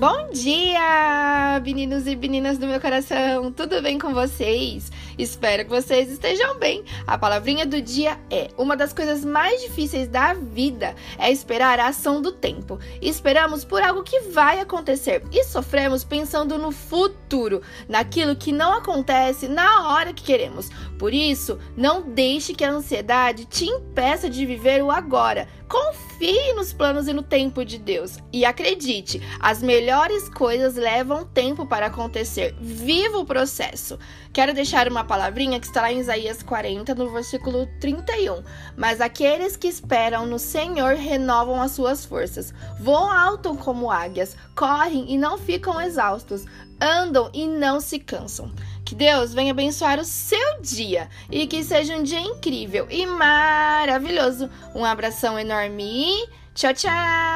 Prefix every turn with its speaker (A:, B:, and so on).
A: Bom dia, meninos e meninas do meu coração! Tudo bem com vocês? Espero que vocês estejam bem. A palavrinha do dia é: uma das coisas mais difíceis da vida é esperar a ação do tempo. Esperamos por algo que vai acontecer e sofremos pensando no futuro, naquilo que não acontece na hora que queremos. Por isso, não deixe que a ansiedade te impeça de viver o agora. Confie nos planos e no tempo de Deus. E acredite, as melhores coisas levam tempo para acontecer. Viva o processo. Quero deixar uma palavrinha que está lá em Isaías 40, no versículo 31. Mas aqueles que esperam no Senhor renovam as suas forças. Voam alto como águias, correm e não ficam exaustos, andam e não se cansam. Que Deus venha abençoar o seu dia e que seja um dia incrível e maravilhoso. Um abração enorme e tchau, tchau!